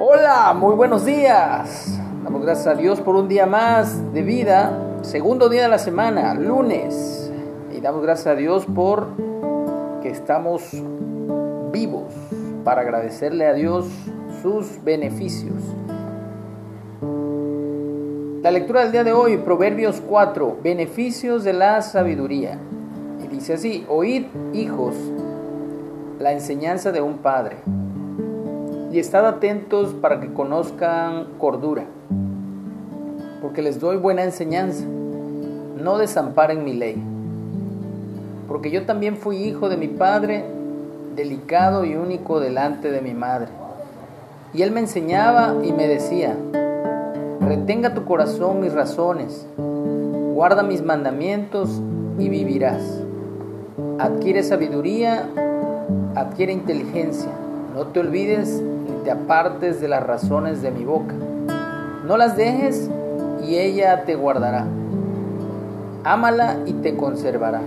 Hola, muy buenos días. Damos gracias a Dios por un día más de vida, segundo día de la semana, lunes. Y damos gracias a Dios por que estamos vivos para agradecerle a Dios sus beneficios. La lectura del día de hoy, Proverbios 4, beneficios de la sabiduría. Y dice así, oíd hijos la enseñanza de un padre. Y estad atentos para que conozcan cordura, porque les doy buena enseñanza, no desamparen mi ley, porque yo también fui hijo de mi padre, delicado y único delante de mi madre, y él me enseñaba y me decía, retenga tu corazón mis razones, guarda mis mandamientos y vivirás. Adquiere sabiduría adquiere inteligencia, no te olvides ni te apartes de las razones de mi boca. No las dejes y ella te guardará. Ámala y te conservará.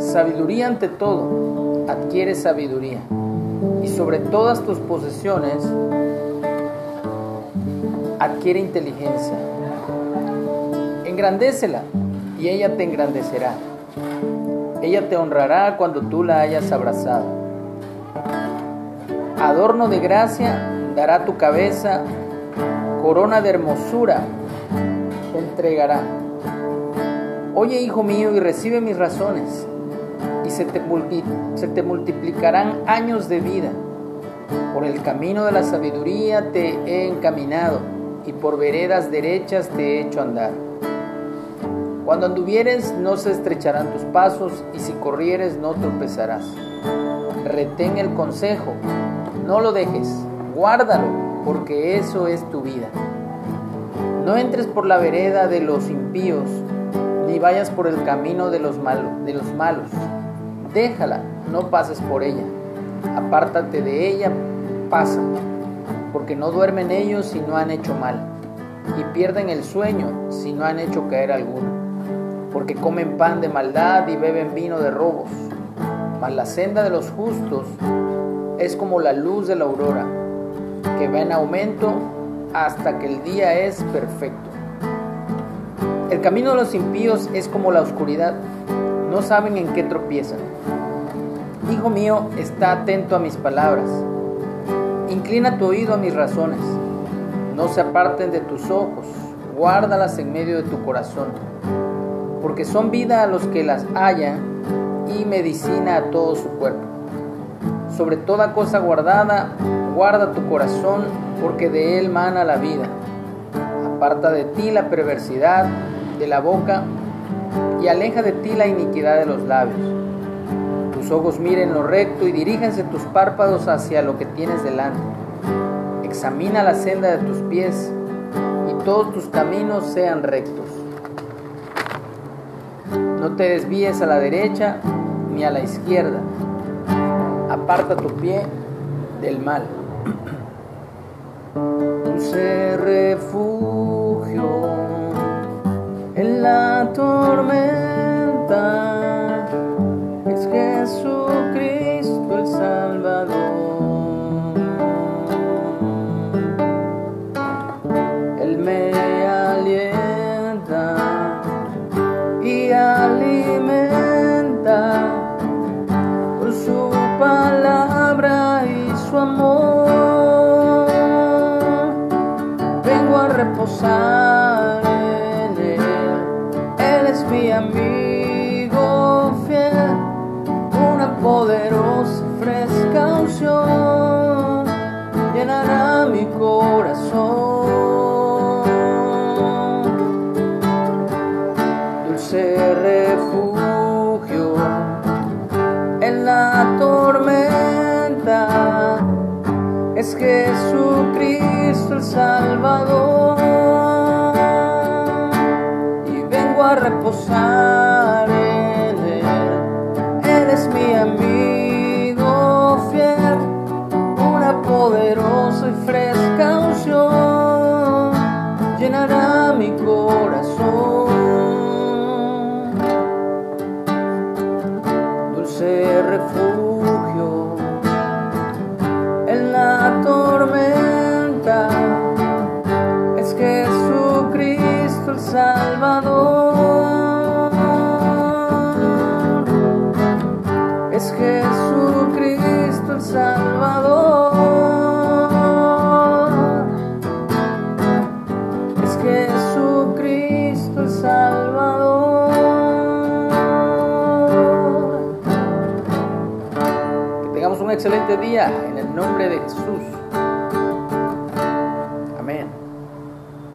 Sabiduría ante todo, adquiere sabiduría. Y sobre todas tus posesiones, adquiere inteligencia. Engrandécela y ella te engrandecerá. Ella te honrará cuando tú la hayas abrazado. Adorno de gracia dará tu cabeza, corona de hermosura te entregará. Oye, hijo mío, y recibe mis razones, y se te, se te multiplicarán años de vida. Por el camino de la sabiduría te he encaminado, y por veredas derechas te he hecho andar. Cuando anduvieres no se estrecharán tus pasos y si corrieres no tropezarás. Retén el consejo, no lo dejes, guárdalo, porque eso es tu vida. No entres por la vereda de los impíos, ni vayas por el camino de los, de los malos. Déjala, no pases por ella. Apártate de ella, pasa, porque no duermen ellos si no han hecho mal, y pierden el sueño si no han hecho caer alguno porque comen pan de maldad y beben vino de robos. Mas la senda de los justos es como la luz de la aurora, que va en aumento hasta que el día es perfecto. El camino de los impíos es como la oscuridad, no saben en qué tropiezan. Hijo mío, está atento a mis palabras, inclina tu oído a mis razones, no se aparten de tus ojos, guárdalas en medio de tu corazón porque son vida a los que las hallan y medicina a todo su cuerpo. Sobre toda cosa guardada, guarda tu corazón, porque de él mana la vida. Aparta de ti la perversidad de la boca y aleja de ti la iniquidad de los labios. Tus ojos miren lo recto y diríjense tus párpados hacia lo que tienes delante. Examina la senda de tus pies y todos tus caminos sean rectos. No te desvíes a la derecha ni a la izquierda. Aparta tu pie del mal. reposar Salvador. Es Jesucristo el Salvador. Que tengamos un excelente día en el nombre de Jesús.